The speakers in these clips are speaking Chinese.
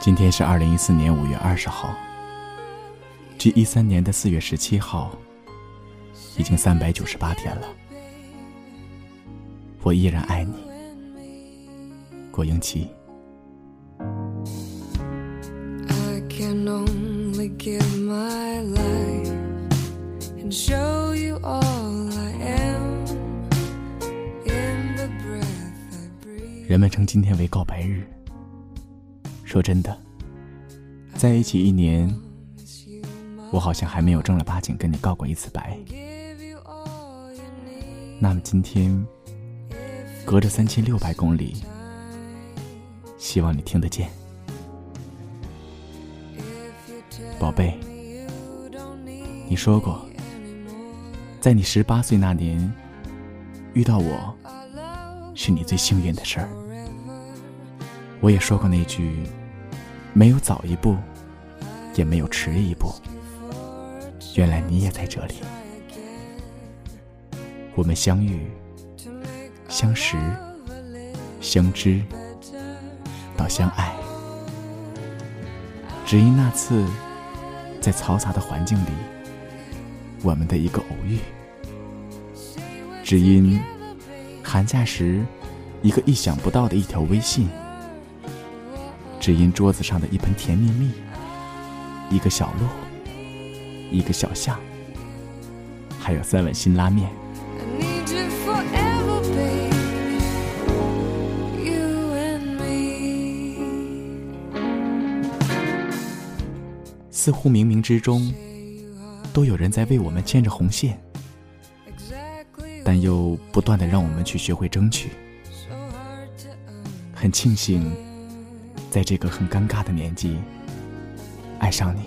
今天是二零一四年五月二十号，距一三年的四月十七号已经三百九十八天了。我依然爱你，郭英奇。人们称今天为告白日。说真的，在一起一年，我好像还没有正儿八经跟你告过一次白。那么今天，隔着三千六百公里，希望你听得见，宝贝。你说过，在你十八岁那年遇到我，是你最幸运的事儿。我也说过那句。没有早一步，也没有迟一步。原来你也在这里。我们相遇、相识、相知，到相爱，只因那次在嘈杂的环境里，我们的一个偶遇；只因寒假时一个意想不到的一条微信。只因桌子上的一盆甜蜜蜜，一个小鹿，一个小象，还有三碗辛拉面。似乎冥冥之中，都有人在为我们牵着红线，但又不断的让我们去学会争取。很庆幸。在这个很尴尬的年纪，爱上你，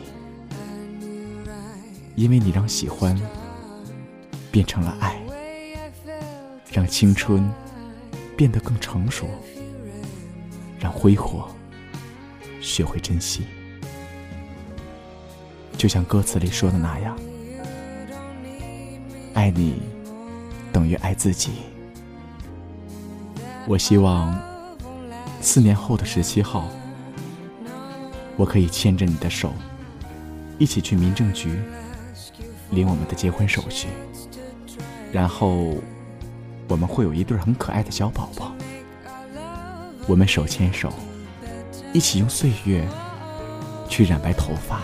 因为你让喜欢变成了爱，让青春变得更成熟，让挥霍学会珍惜。就像歌词里说的那样，爱你等于爱自己。我希望。四年后的十七号，我可以牵着你的手，一起去民政局领我们的结婚手续，然后我们会有一对很可爱的小宝宝。我们手牵手，一起用岁月去染白头发。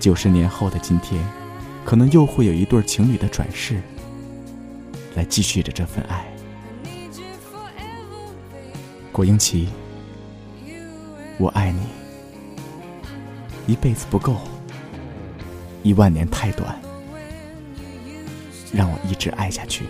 九十年后的今天，可能又会有一对情侣的转世，来继续着这份爱。郭英奇，我爱你，一辈子不够，一万年太短，让我一直爱下去。